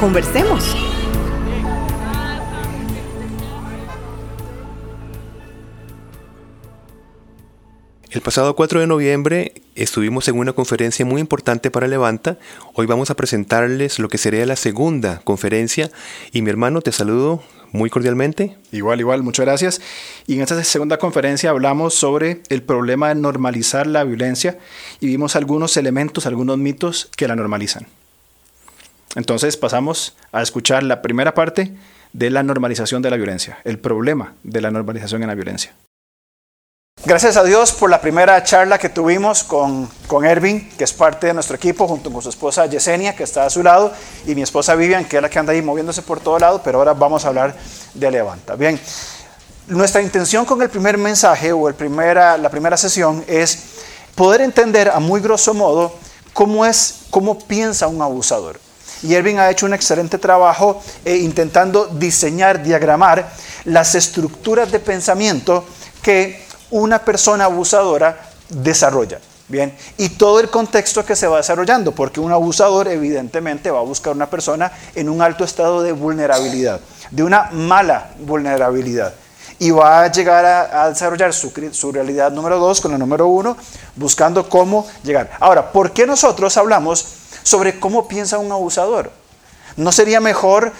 Conversemos. El pasado 4 de noviembre estuvimos en una conferencia muy importante para Levanta. Hoy vamos a presentarles lo que sería la segunda conferencia y mi hermano te saludo muy cordialmente. Igual, igual, muchas gracias. Y en esta segunda conferencia hablamos sobre el problema de normalizar la violencia y vimos algunos elementos, algunos mitos que la normalizan. Entonces pasamos a escuchar la primera parte de la normalización de la violencia, el problema de la normalización en la violencia. Gracias a Dios por la primera charla que tuvimos con, con Ervin, que es parte de nuestro equipo, junto con su esposa Yesenia, que está a su lado, y mi esposa Vivian, que es la que anda ahí moviéndose por todo lado, pero ahora vamos a hablar de Levanta. Bien, nuestra intención con el primer mensaje o el primera, la primera sesión es poder entender a muy grosso modo cómo es, cómo piensa un abusador. Y Ervin ha hecho un excelente trabajo eh, intentando diseñar, diagramar las estructuras de pensamiento que una persona abusadora desarrolla. Bien, y todo el contexto que se va desarrollando, porque un abusador evidentemente va a buscar una persona en un alto estado de vulnerabilidad, de una mala vulnerabilidad, y va a llegar a, desarrollar su, su, realidad número dos con la número uno, buscando cómo llegar. Ahora, ¿por qué nosotros hablamos sobre cómo piensa un abusador? ¿No sería mejor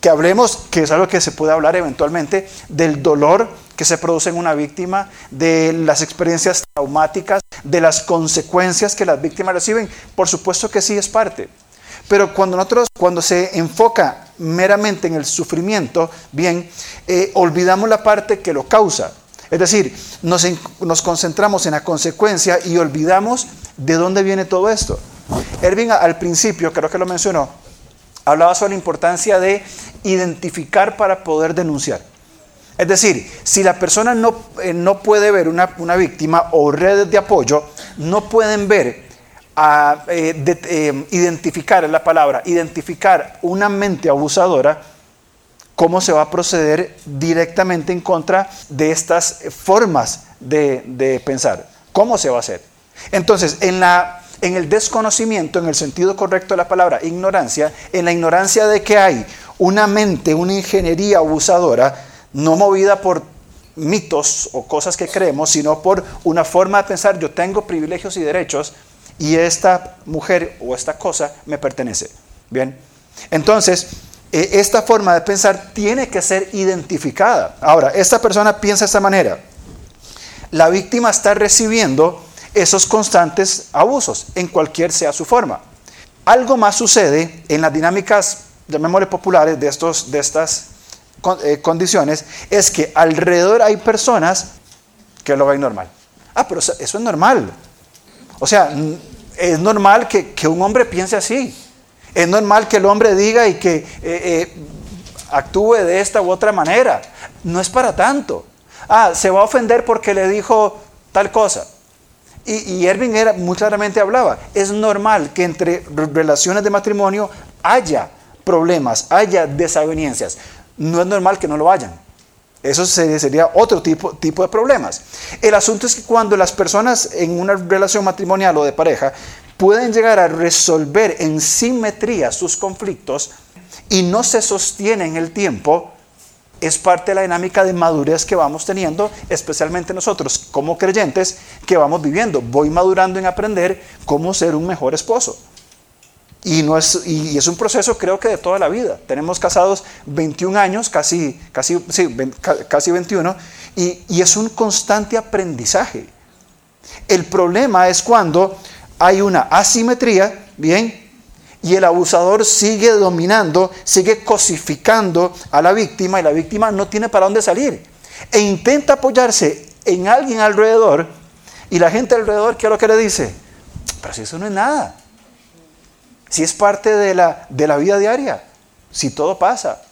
que hablemos, que es algo que se puede hablar eventualmente, del dolor que se produce en una víctima, de las experiencias traumáticas, de las consecuencias que las víctimas reciben. Por supuesto que sí es parte. Pero cuando nosotros, cuando se enfoca meramente en el sufrimiento, bien, eh, olvidamos la parte que lo causa. Es decir, nos, nos, concentramos en la consecuencia y olvidamos de dónde viene todo esto. Ervin al principio, creo que lo mencionó, hablaba sobre la importancia de identificar para poder denunciar. Es decir, si la persona no, eh, no puede ver una, víctima o redes de apoyo, no pueden ver, eh, eh, identificar es la palabra, identificar una mente abusadora, cómo se va a proceder directamente en contra de estas formas de, de pensar. ¿Cómo se va a hacer? Entonces, en, la, en el desconocimiento, en el sentido correcto de la palabra ignorancia, en la ignorancia de que hay una mente, una ingeniería abusadora, no movida por mitos o cosas que creemos, sino por una forma de pensar, yo tengo privilegios y derechos y esta mujer o esta cosa me pertenece. Bien, entonces, eh, esta forma de pensar tiene que ser identificada. Ahora, esta persona piensa de esta manera. La víctima está recibiendo esos constantes abusos, en cualquier sea su forma. Algo más sucede en las dinámicas, llamémosle populares, de, estos, de estas eh, condiciones es que alrededor hay personas que lo ven normal. Ah, pero eso es normal. O sea, es normal que, un hombre piense así. Es normal que el hombre diga y que eh, eh, actúe de esta u otra manera. No es para tanto. Ah, se va a ofender porque le dijo tal cosa. Y, y era, muy claramente hablaba, es normal que entre relaciones de matrimonio haya problemas, haya desavenencias no es normal que no lo hayan. Eso sería otro tipo, tipo de problemas. El asunto es que cuando las personas en una relación matrimonial o de pareja pueden llegar a resolver en simetría sus conflictos y no se sostienen el tiempo, es parte de la dinámica de madurez que vamos teniendo, especialmente nosotros como creyentes que vamos viviendo. Voy madurando en aprender cómo ser un mejor esposo. Y, no es, y es un proceso creo que de toda la vida. Tenemos casados 21 años, casi, casi, sí, casi 21, y, y es un constante aprendizaje. El problema es cuando hay una asimetría, ¿bien? Y el abusador sigue dominando, sigue cosificando a la víctima y la víctima no tiene para dónde salir. E intenta apoyarse en alguien alrededor y la gente alrededor, ¿qué es lo que le dice? Pero si eso no es nada si es parte de la, de la vida diaria. si todo pasa.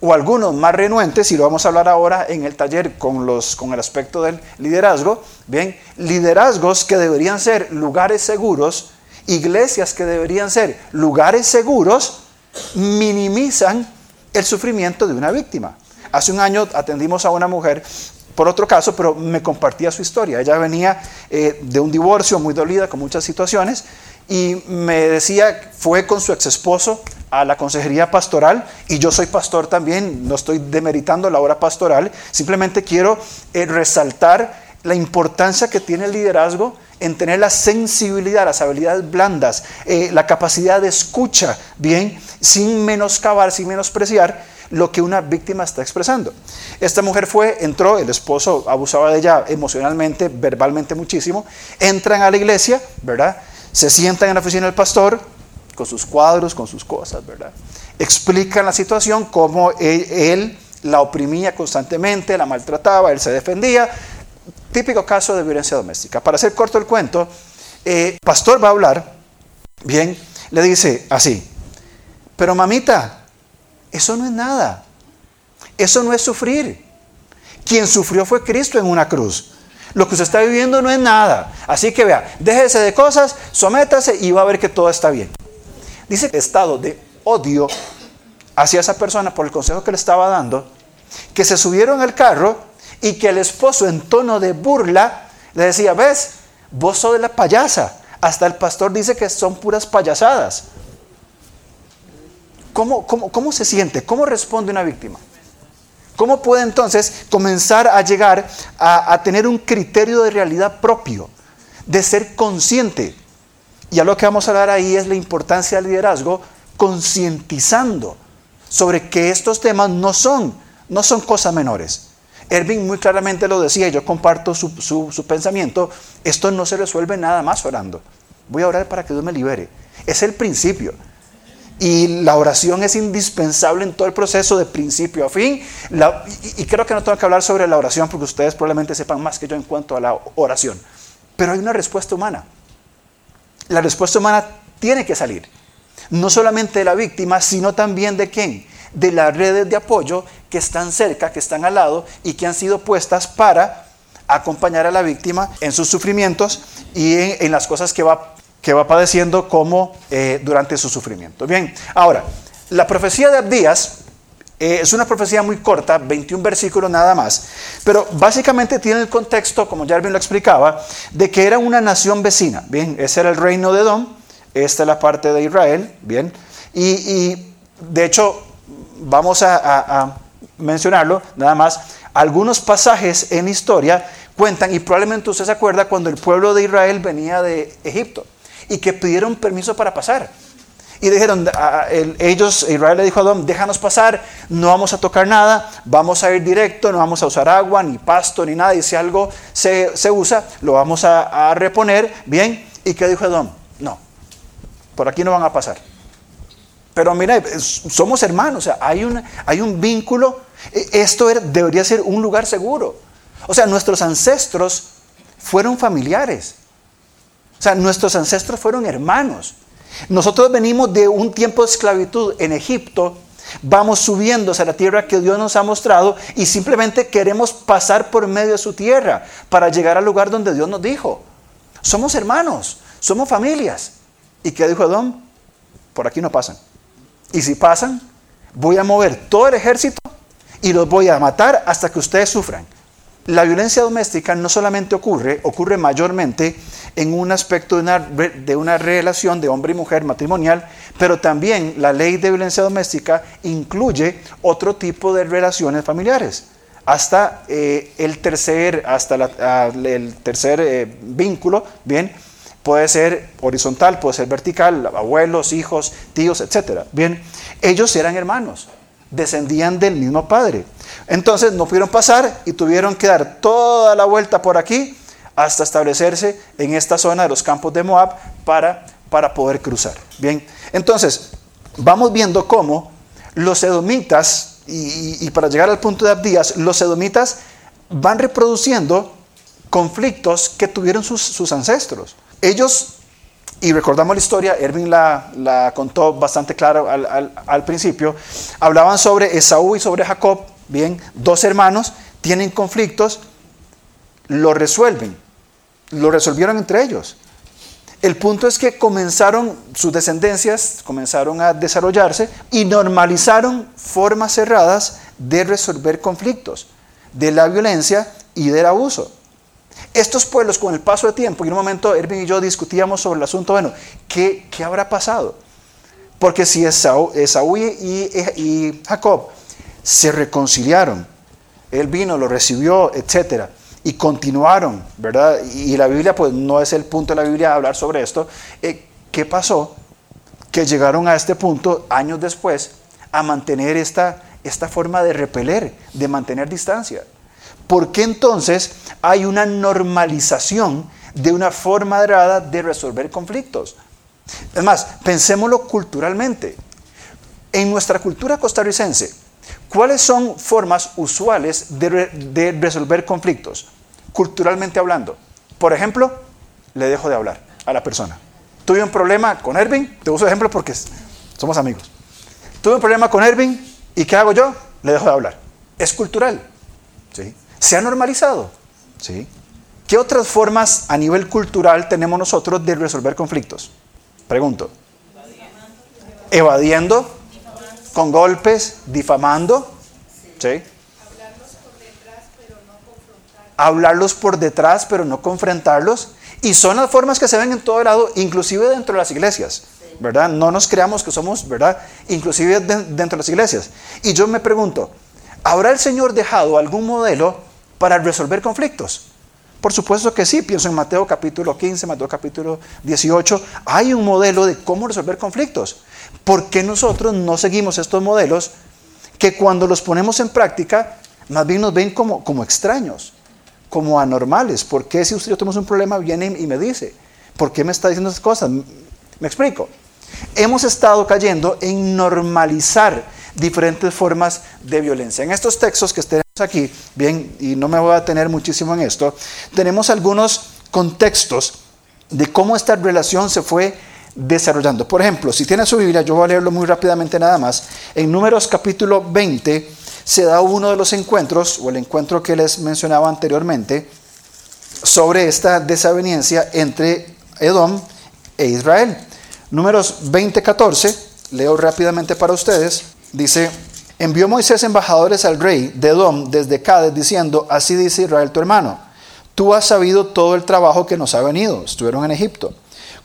O algunos más renuentes, y lo vamos a hablar ahora en el taller con, los, con el aspecto del liderazgo, bien, liderazgos que deberían ser lugares seguros, iglesias que deberían ser lugares seguros, minimizan el sufrimiento de una víctima. Hace un año atendimos a una mujer por otro caso, pero me compartía su historia. Ella venía eh, de un divorcio muy dolida, con muchas situaciones, y me decía, fue con su ex esposo a la consejería pastoral, y yo soy pastor también, no estoy demeritando la obra pastoral, simplemente quiero eh, resaltar la importancia que tiene el liderazgo en tener la sensibilidad, las habilidades blandas, eh, la capacidad de escucha, bien, sin menoscabar, sin menospreciar lo que una víctima está expresando. Esta mujer fue, entró, el esposo abusaba de ella emocionalmente, verbalmente muchísimo, entran a la iglesia, ¿verdad? Se sientan en la oficina del pastor, con sus cuadros, con sus cosas, ¿verdad? Explican la situación, cómo él, la oprimía constantemente, la maltrataba, él se defendía. Típico caso de violencia doméstica. Para hacer corto el cuento, eh, pastor va a hablar, bien, le dice así, pero mamita, eso no es nada. Eso no es sufrir. Quien sufrió fue Cristo en una cruz. Lo que usted está viviendo no es nada. Así que vea, déjese de cosas, sométase y va a ver que todo está bien. Dice que estado de odio hacia esa persona por el consejo que le estaba dando, que se subieron al carro y que el esposo en tono de burla le decía, ves, vos sos de la payasa. Hasta el pastor dice que son puras payasadas. ¿Cómo, cómo, se siente? ¿Cómo responde una víctima? ¿Cómo puede entonces comenzar a llegar a, a, tener un criterio de realidad propio, de ser consciente? Y a lo que vamos a hablar ahí es la importancia del liderazgo, concientizando sobre que estos temas no son, no son cosas menores. Ervin muy claramente lo decía, y yo comparto su, su, su pensamiento, esto no se resuelve nada más orando. Voy a orar para que Dios me libere. Es el principio. Y la oración es indispensable en todo el proceso de principio a fin. y, creo que no tengo que hablar sobre la oración porque ustedes probablemente sepan más que yo en cuanto a la oración. Pero hay una respuesta humana. La respuesta humana tiene que salir. No solamente de la víctima, sino también de quién? De las redes de apoyo que están cerca, que están al lado y que han sido puestas para acompañar a la víctima en sus sufrimientos y en, las cosas que va que va padeciendo como eh, durante su sufrimiento. Bien, ahora, la profecía de Abdías eh, es una profecía muy corta, 21 versículos nada más, pero básicamente tiene el contexto, como bien lo explicaba, de que era una nación vecina. Bien, ese era el reino de Edom, esta es la parte de Israel, bien, y, de hecho vamos a mencionarlo nada más. Algunos pasajes en historia cuentan, y probablemente usted se acuerda cuando el pueblo de Israel venía de Egipto y que pidieron permiso para pasar. Y dijeron, ellos, Israel le dijo a Adón, déjanos pasar, no vamos a tocar nada, vamos a ir directo, no vamos a usar agua, ni pasto, ni nada, y si algo se, usa, lo vamos a, reponer, bien. ¿Y qué dijo Adón? No, por aquí no van a pasar. Pero mira, somos hermanos, o sea, hay, hay un vínculo, e, esto debería ser un lugar seguro. O sea, nuestros ancestros fueron familiares. O sea, nuestros ancestros fueron hermanos. Nosotros venimos de un tiempo de esclavitud en Egipto, vamos subiendo a la tierra que Dios nos ha mostrado y simplemente queremos pasar por medio de su tierra para llegar al lugar donde Dios nos dijo. Somos hermanos, somos familias. ¿Y qué dijo Adón? Por aquí no pasan. Y si pasan, voy a mover todo el ejército y los voy a matar hasta que ustedes sufran. La violencia doméstica no solamente ocurre, ocurre mayormente en un aspecto de una, relación de hombre y mujer matrimonial, pero también la ley de violencia doméstica incluye otro tipo de relaciones familiares. Hasta eh, el tercer, hasta el tercer eh, vínculo, bien, puede ser horizontal, puede ser vertical, abuelos, hijos, tíos, etc. Bien, ellos eran hermanos descendían del mismo padre. Entonces no pudieron pasar y tuvieron que dar toda la vuelta por aquí hasta establecerse en esta zona de los campos de Moab para, para poder cruzar. Bien, entonces vamos viendo cómo los edomitas, y, para llegar al punto de Abdías, los edomitas van reproduciendo conflictos que tuvieron sus, sus ancestros. Ellos y recordamos la historia, Erwin la, contó bastante claro al, al, principio, hablaban sobre Esaú y sobre Jacob, bien, dos hermanos, tienen conflictos, lo resuelven, lo resolvieron entre ellos. El punto es que comenzaron, sus descendencias comenzaron a desarrollarse y normalizaron formas cerradas de resolver conflictos, de la violencia y del abuso. Estos pueblos con el paso de tiempo, y en un momento Erwin y yo discutíamos sobre el asunto, bueno, ¿qué, qué habrá pasado? Porque si Esaú, y, y, Jacob se reconciliaron, él vino, lo recibió, etcétera, y continuaron, ¿verdad? Y la Biblia, pues no es el punto de la Biblia hablar sobre esto. Eh, ¿Qué pasó? Que llegaron a este punto años después a mantener esta, esta forma de repeler, de mantener distancia. ¿Por qué entonces hay una normalización de una forma errada de resolver conflictos? Es más, pensémoslo culturalmente. En nuestra cultura costarricense, ¿cuáles son formas usuales de, resolver conflictos? Culturalmente hablando. Por ejemplo, le dejo de hablar a la persona. Tuve un problema con Ervin, te uso ejemplo porque somos amigos. Tuve un problema con Ervin y ¿qué hago yo? Le dejo de hablar. Es cultural. ¿sí? Se ha normalizado. ¿sí? ¿Qué otras formas a nivel cultural tenemos nosotros de resolver conflictos? Pregunto. Evadiendo, con golpes, difamando. ¿sí? Hablarlos por detrás, pero no confrontarlos. Y son las formas que se ven en todo lado, inclusive dentro de las iglesias. ¿Verdad? No nos creamos que somos, ¿verdad? Inclusive dentro de las iglesias. Y yo me pregunto, ¿habrá el Señor dejado algún modelo para resolver conflictos? Por supuesto que sí, pienso en Mateo capítulo 15, Mateo capítulo 18, hay un modelo de cómo resolver conflictos. ¿Por qué nosotros no seguimos estos modelos que cuando los ponemos en práctica, más bien nos ven como, como extraños, como anormales? ¿Por qué si usted yo tenemos un problema viene y me dice? ¿Por qué me está diciendo esas cosas? Me explico. Hemos estado cayendo en normalizar diferentes formas de violencia. En estos textos que tenemos aquí, bien, y no me voy a tener muchísimo en esto, tenemos algunos contextos de cómo esta relación se fue desarrollando. Por ejemplo, si tiene su Biblia, yo voy a leerlo muy rápidamente nada más. En Números capítulo 20 se da uno de los encuentros, o el encuentro que les mencionaba anteriormente, sobre esta desaveniencia entre Edom e Israel. Números 20, 14, leo rápidamente para ustedes. Dice, envió Moisés embajadores al rey de Edom desde Cádiz diciendo, así dice Israel tu hermano, tú has sabido todo el trabajo que nos ha venido, estuvieron en Egipto,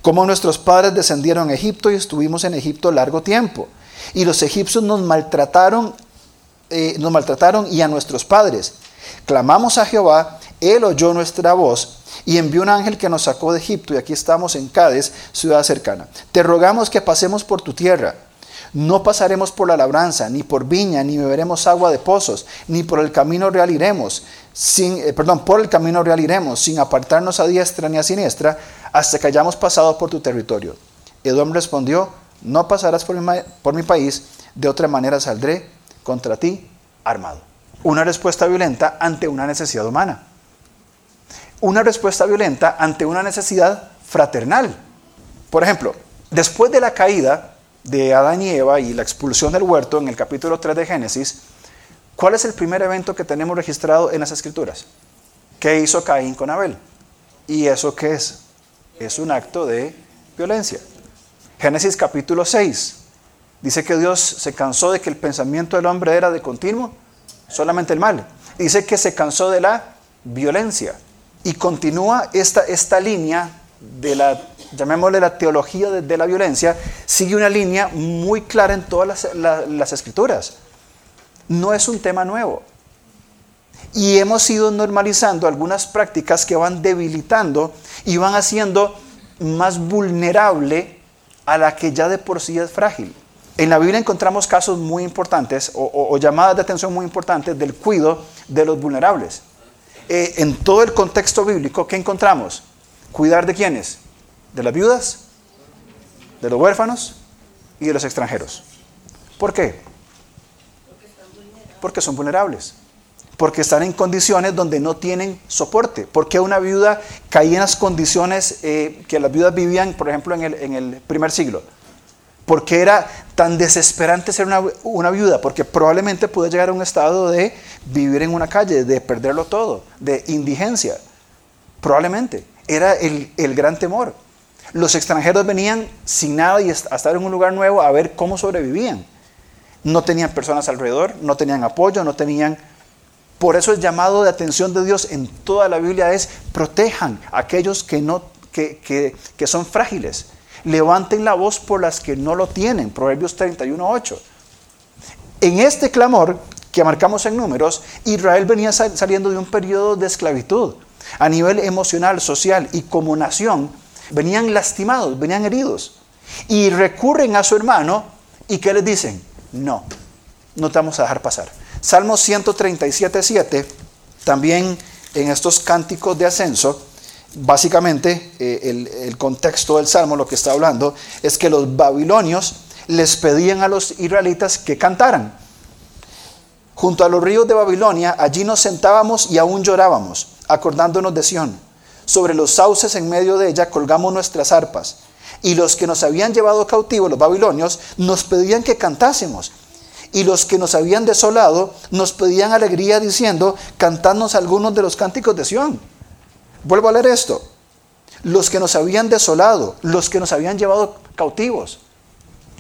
como nuestros padres descendieron a Egipto y estuvimos en Egipto largo tiempo, y los egipcios nos maltrataron, eh, nos maltrataron y a nuestros padres. Clamamos a Jehová, él oyó nuestra voz y envió un ángel que nos sacó de Egipto. Y aquí estamos en Cádiz, ciudad cercana. Te rogamos que pasemos por tu tierra no pasaremos por la labranza, ni por viña, ni beberemos agua de pozos, ni por el camino real iremos, sin, eh, perdón, por el camino real iremos, sin apartarnos a diestra ni a siniestra, hasta que hayamos pasado por tu territorio. Edom respondió, no pasarás por por mi país, de otra manera saldré contra ti armado. Una respuesta violenta ante una necesidad humana. Una respuesta violenta ante una necesidad fraternal. Por ejemplo, después de la caída, de Adán y Eva y la expulsión del huerto en el capítulo 3 de Génesis, ¿cuál es el primer evento que tenemos registrado en las escrituras? ¿Qué hizo Caín con Abel? ¿Y eso qué es? Es un acto de violencia. Génesis capítulo 6 dice que Dios se cansó de que el pensamiento del hombre era de continuo, solamente el mal. Dice que se cansó de la violencia. Y continúa esta, esta línea de la llamémosle la teología de, la violencia, sigue una línea muy clara en todas las, escrituras. No es un tema nuevo. Y hemos ido normalizando algunas prácticas que van debilitando y van haciendo más vulnerable a la que ya de por sí es frágil. En la Biblia encontramos casos muy importantes o, llamadas de atención muy importantes del cuidado de los vulnerables. Eh, en todo el contexto bíblico, ¿qué encontramos? ¿Cuidar de quiénes? de las viudas, de los huérfanos y de los extranjeros. ¿Por qué? Porque son vulnerables. porque están en condiciones donde no tienen soporte. Porque una viuda caía en las condiciones eh, que las viudas vivían, por ejemplo, en el, en el primer siglo. Porque era tan desesperante ser una, una, viuda? Porque probablemente puede llegar a un estado de vivir en una calle, de perderlo todo, de indigencia. Probablemente. Era el, el gran temor. Los extranjeros venían sin nada y a estar en un lugar nuevo a ver cómo sobrevivían. No tenían personas alrededor, no tenían apoyo, no tenían... Por eso el llamado de atención de Dios en toda la Biblia es protejan a aquellos que, no, que, que, que son frágiles. Levanten la voz por las que no lo tienen. Proverbios 31.8. En este clamor que marcamos en números, Israel venía saliendo de un periodo de esclavitud a nivel emocional, social y como nación venían lastimados, venían heridos. Y recurren a su hermano y ¿qué les dicen? No, no te vamos a dejar pasar. Salmo 137, 7, también en estos cánticos de ascenso, básicamente eh, el, el contexto del Salmo, lo que está hablando, es que los babilonios les pedían a los israelitas que cantaran. Junto a los ríos de Babilonia, allí nos sentábamos y aún llorábamos, acordándonos de Sión sobre los sauces en medio de ella colgamos nuestras arpas. Y los que nos habían llevado cautivo, los babilonios, nos pedían que cantásemos. Y los que nos habían desolado nos pedían alegría diciendo, cantadnos algunos de los cánticos de Sión. Vuelvo a leer esto. Los que nos habían desolado, los que nos habían llevado cautivos,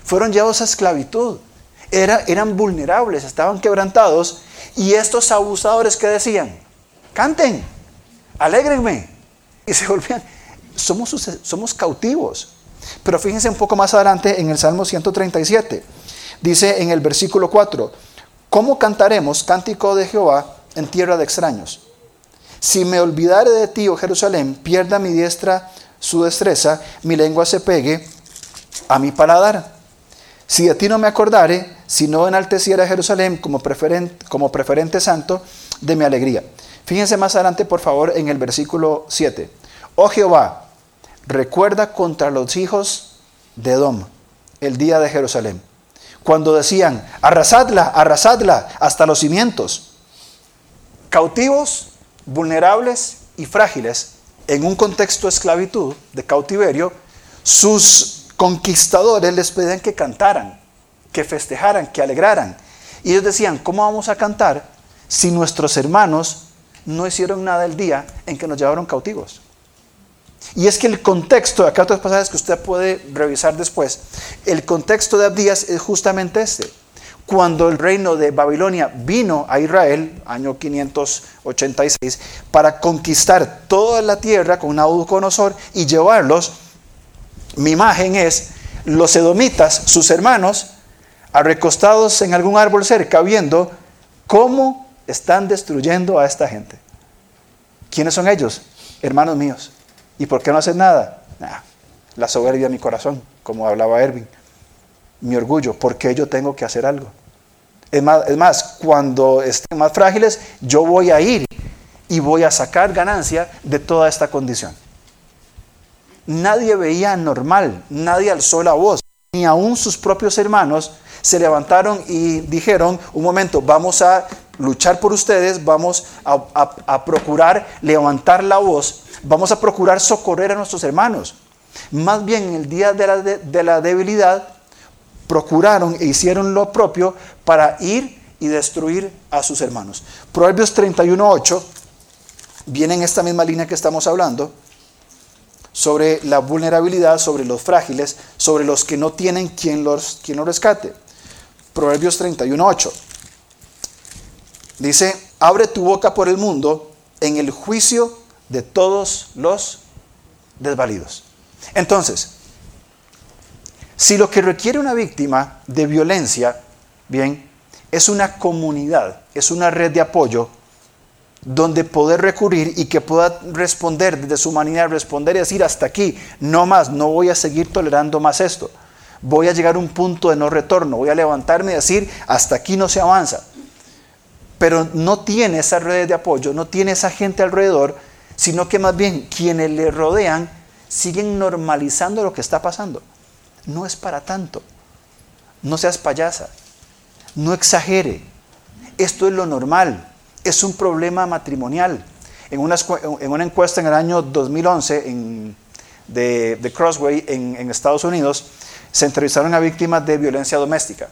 fueron llevados a esclavitud. Era, eran vulnerables, estaban quebrantados. Y estos abusadores que decían, canten, alégrenme, y se volvían, somos, somos cautivos. Pero fíjense un poco más adelante en el Salmo 137. Dice en el versículo 4, ¿cómo cantaremos cántico de Jehová en tierra de extraños? Si me olvidare de ti, oh Jerusalén, pierda mi diestra su destreza, mi lengua se pegue a mi paladar. Si de ti no me acordare, si no enalteciera Jerusalén como preferente, como preferente santo de mi alegría. Fíjense más adelante, por favor, en el versículo 7. Oh Jehová, recuerda contra los hijos de Edom el día de Jerusalén. Cuando decían, arrasadla, arrasadla hasta los cimientos. Cautivos, vulnerables y frágiles, en un contexto de esclavitud, de cautiverio, sus conquistadores les pedían que cantaran, que festejaran, que alegraran. Y ellos decían, ¿cómo vamos a cantar si nuestros hermanos no hicieron nada el día en que nos llevaron cautivos. Y es que el contexto, acá otros pasajes que usted puede revisar después, el contexto de Abdías es justamente este. Cuando el reino de Babilonia vino a Israel, año 586, para conquistar toda la tierra con Nabucodonosor y llevarlos, mi imagen es los edomitas, sus hermanos, recostados en algún árbol cerca, viendo cómo están destruyendo a esta gente. ¿Quiénes son ellos? Hermanos míos. ¿Y por qué no hacen nada? la soberbia de mi corazón, como hablaba Erwin. Mi orgullo, ¿por qué yo tengo que hacer algo? Es más, es más, cuando estén más frágiles, yo voy a ir y voy a sacar ganancia de toda esta condición. Nadie veía normal, nadie alzó la voz, ni aún sus propios hermanos se levantaron y dijeron, un momento, vamos a luchar por ustedes, vamos a, procurar levantar la voz, vamos a procurar socorrer a nuestros hermanos. Más bien en el día de la, de la debilidad, procuraron e hicieron lo propio para ir y destruir a sus hermanos. Proverbios 31.8 viene en esta misma línea que estamos hablando sobre la vulnerabilidad, sobre los frágiles, sobre los que no tienen quien los, quien los rescate. Proverbios 31.8. Dice, abre tu boca por el mundo en el juicio de todos los desvalidos. Entonces, si lo que requiere una víctima de violencia, bien, es una comunidad, es una red de apoyo donde poder recurrir y que pueda responder desde su manera, responder y decir hasta aquí, no más, no voy a seguir tolerando más esto. Voy a llegar a un punto de no retorno, voy a levantarme y decir hasta aquí no se avanza pero no tiene esas redes de apoyo, no tiene esa gente alrededor, sino que más bien quienes le rodean siguen normalizando lo que está pasando. No es para tanto. No seas payasa. No exagere. Esto es lo normal. es un problema matrimonial. En una, en una encuesta en el año 2011 en, de, de, Crossway en, en, Estados Unidos, se entrevistaron a víctimas de violencia doméstica.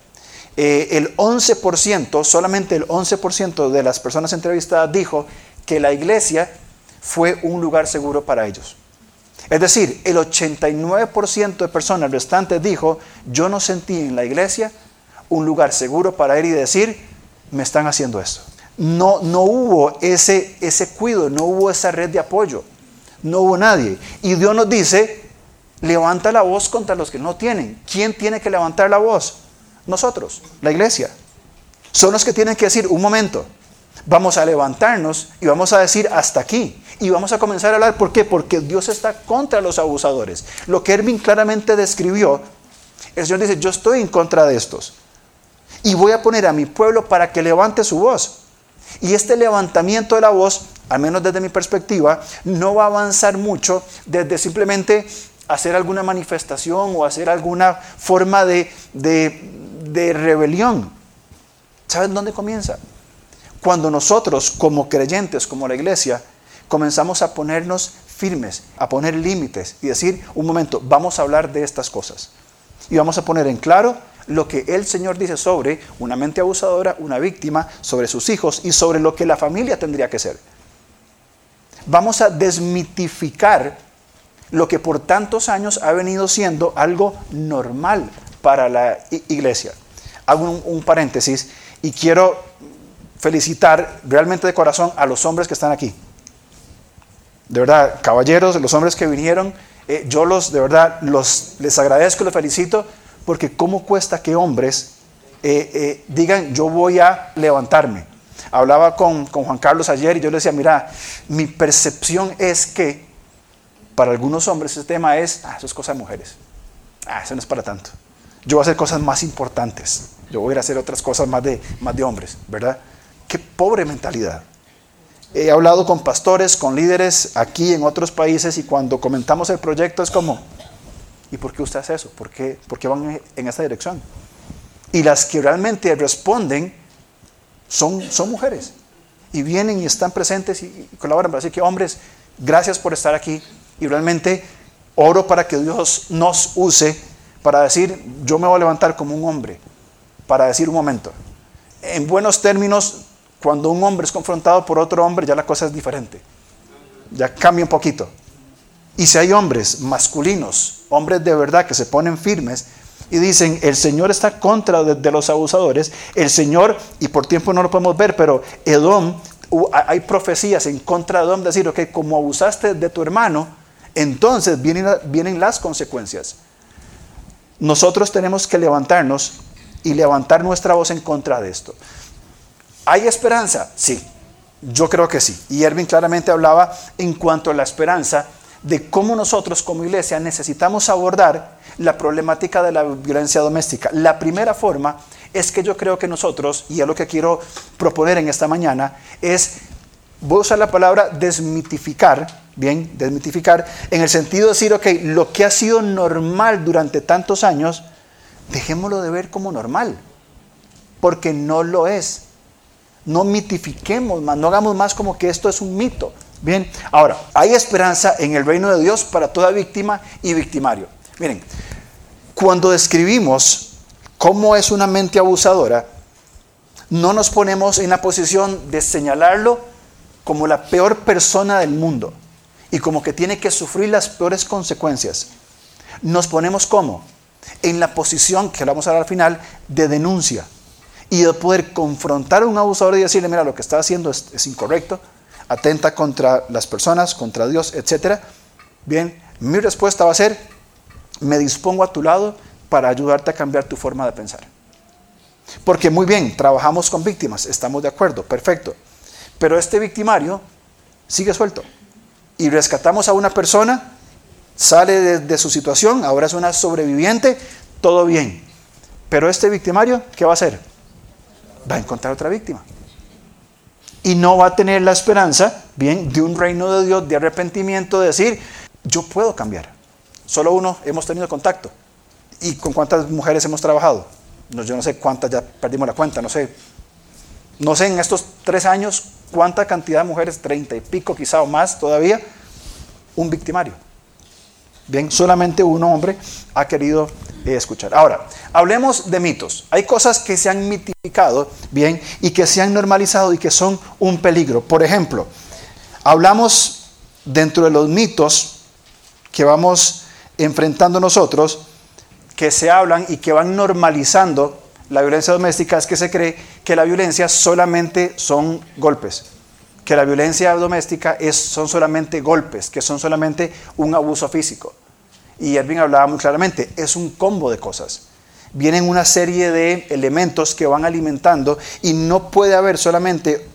Eh, el 11%, solamente el 11% de las personas entrevistadas dijo que la iglesia fue un lugar seguro para ellos. Es decir, el 89% de personas restantes dijo, yo no sentí en la iglesia un lugar seguro para ir y decir, me están haciendo esto no, no hubo ese, ese cuidado, no hubo esa red de apoyo, no hubo nadie. Y Dios nos dice, levanta la voz contra los que no tienen. ¿Quién tiene que levantar la voz? Nosotros, la iglesia. Son los que tienen que decir, un momento, vamos a levantarnos y vamos a decir hasta aquí. Y vamos a comenzar a hablar, ¿por qué? Porque Dios está contra los abusadores. Lo que Erwin claramente describió, el Señor dice, yo estoy en contra de estos. Y voy a poner a mi pueblo para que levante su voz. Y este levantamiento de la voz, al menos desde mi perspectiva, no va a avanzar mucho desde simplemente hacer alguna manifestación o hacer alguna forma de, rebelión. ¿Saben dónde comienza? Cuando nosotros, como creyentes, como la iglesia, comenzamos a ponernos firmes, a poner límites y decir, un momento, vamos a hablar de estas cosas. Y vamos a poner en claro lo que el Señor dice sobre una mente abusadora, una víctima, sobre sus hijos y sobre lo que la familia tendría que ser. Vamos a desmitificar lo que por tantos años ha venido siendo algo normal para la iglesia. Hago un, paréntesis y quiero felicitar realmente de corazón a los hombres que están aquí. De verdad, caballeros, los hombres que vinieron, eh, yo los, de verdad, los, les agradezco, les felicito porque ¿cómo cuesta que hombres eh, eh, digan, yo voy a levantarme? Hablaba con, Juan Carlos ayer y yo le decía, mira, mi percepción es que para algunos hombres ese tema es, ah, eso es cosa de mujeres. Ah, eso no es para tanto. Yo voy a hacer cosas más importantes. Yo voy a hacer otras cosas más de, más de hombres, ¿verdad? Qué pobre mentalidad. He hablado con pastores, con líderes aquí en otros países y cuando comentamos el proyecto es como, ¿Y por qué usted hace eso? ¿Por qué, van en esa dirección? Y las que realmente responden son, son mujeres. Y vienen y están presentes y, colaboran decir que, hombres, gracias por estar aquí. Y realmente oro para que Dios nos use para decir, yo me voy a levantar como un hombre. Para decir un momento. En buenos términos, cuando un hombre es confrontado por otro hombre, ya la cosa es diferente. Ya cambia un poquito. Y si hay hombres masculinos, hombres de verdad que se ponen firmes y dicen, el Señor está contra de, los abusadores, el Señor, y por tiempo no lo podemos ver, pero Edom, hay profecías en contra de Edom, decir, ok, como abusaste de tu hermano, entonces vienen, vienen las consecuencias. Nosotros tenemos que levantarnos y levantar nuestra voz en contra de esto. ¿Hay esperanza? Sí, yo creo que sí. Y Erwin claramente hablaba en cuanto a la esperanza de cómo nosotros como iglesia necesitamos abordar la problemática de la violencia doméstica. La primera forma es que yo creo que nosotros, y es lo que quiero proponer en esta mañana, es, voy a usar la palabra desmitificar, bien, desmitificar, en el sentido de decir, ok, lo que ha sido normal durante tantos años, dejémoslo de ver como normal, porque no lo es. No mitifiquemos más, no hagamos más como que esto es un mito. Bien, ahora, hay esperanza en el reino de Dios para toda víctima y victimario. Miren, cuando describimos cómo es una mente abusadora, no nos ponemos en la posición de señalarlo como la peor persona del mundo y como que tiene que sufrir las peores consecuencias. Nos ponemos como en la posición, que vamos a ver al final, de denuncia y de poder confrontar a un abusador y decirle, mira, lo que está haciendo es, es incorrecto, atenta contra las personas, contra Dios, etc. Bien, mi respuesta va a ser, me dispongo a tu lado para ayudarte a cambiar tu forma de pensar. Porque muy bien, trabajamos con víctimas, estamos de acuerdo, perfecto. Pero este victimario sigue suelto. Y rescatamos a una persona, sale de, su situación, ahora es una sobreviviente, todo bien. Pero este victimario, ¿qué va a hacer? Va a encontrar otra víctima y no va a tener la esperanza, bien, de un reino de Dios, de arrepentimiento, de decir, yo puedo cambiar. Solo uno hemos tenido contacto. ¿Y con cuántas mujeres hemos trabajado? No, yo no sé cuántas, ya perdimos la cuenta, no sé. No sé en estos tres años cuánta cantidad de mujeres, treinta y pico quizá o más todavía, un victimario. Bien, solamente un hombre ha querido eh, escuchar. Ahora, hablemos de mitos. Hay cosas que se han mitificado, bien, y que se han normalizado y que son un peligro. Por ejemplo, hablamos dentro de los mitos que vamos enfrentando nosotros, que se hablan y que van normalizando la violencia doméstica, es que se cree que la violencia solamente son golpes que la violencia doméstica es, son solamente golpes, que son solamente un abuso físico. Y Erwin hablaba muy claramente, es un combo de cosas. Vienen una serie de elementos que van alimentando y no puede haber solamente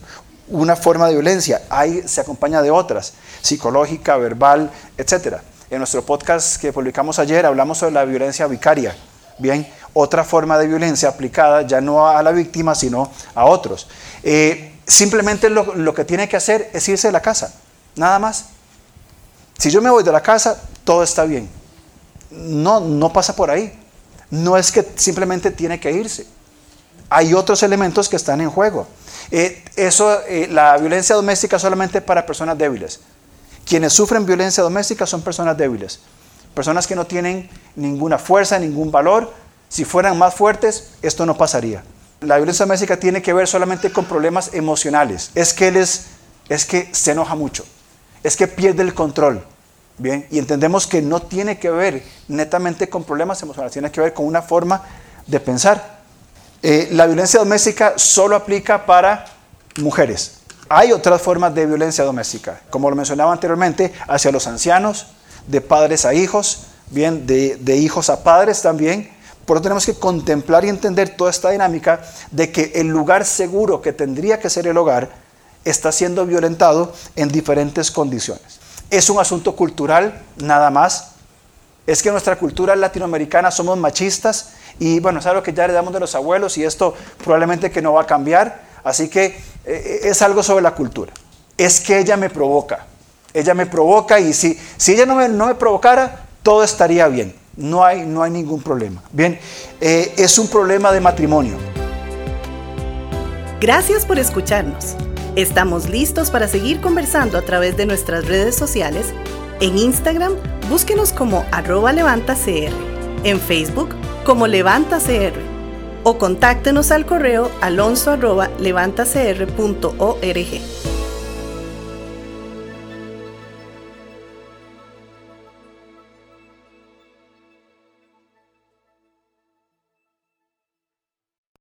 una forma de violencia, ahí se acompaña de otras, psicológica, verbal, etc. En nuestro podcast que publicamos ayer hablamos sobre la violencia vicaria, bien, otra forma de violencia aplicada ya no a la víctima, sino a otros. Eh, simplemente lo, que tiene que hacer es irse de la casa, nada más. Si yo me voy de la casa, todo está bien. No, no pasa por ahí. No es que simplemente tiene que irse. Hay otros elementos que están en juego. Eh, eso, eh, la violencia doméstica solamente para personas débiles. Quienes sufren violencia doméstica son personas débiles. Personas que no tienen ninguna fuerza, ningún valor. Si fueran más fuertes, esto no pasaría la violencia doméstica tiene que ver solamente con problemas emocionales. Es que él es, es que se enoja mucho. Es que pierde el control. Bien, y entendemos que no tiene que ver netamente con problemas emocionales, tiene que ver con una forma de pensar. Eh, la violencia doméstica solo aplica para mujeres. Hay otras formas de violencia doméstica, como lo mencionaba anteriormente, hacia los ancianos, de padres a hijos, bien, de, hijos a padres también, por eso tenemos que contemplar y entender toda esta dinámica de que el lugar seguro que tendría que ser el hogar está siendo violentado en diferentes condiciones. Es un asunto cultural, nada más. Es que nuestra cultura latinoamericana somos machistas y bueno, es algo que ya heredamos de los abuelos y esto probablemente que no va a cambiar. Así que eh, es algo sobre la cultura. Es que ella me provoca. Ella me provoca y si, si ella no me, no me provocara, todo estaría bien. No hay, no hay ningún problema. Bien, eh, es un problema de matrimonio. Gracias por escucharnos. Estamos listos para seguir conversando a través de nuestras redes sociales. En Instagram, búsquenos como arroba levantacr. En Facebook, como levantacr. O contáctenos al correo alonso levantacr.org.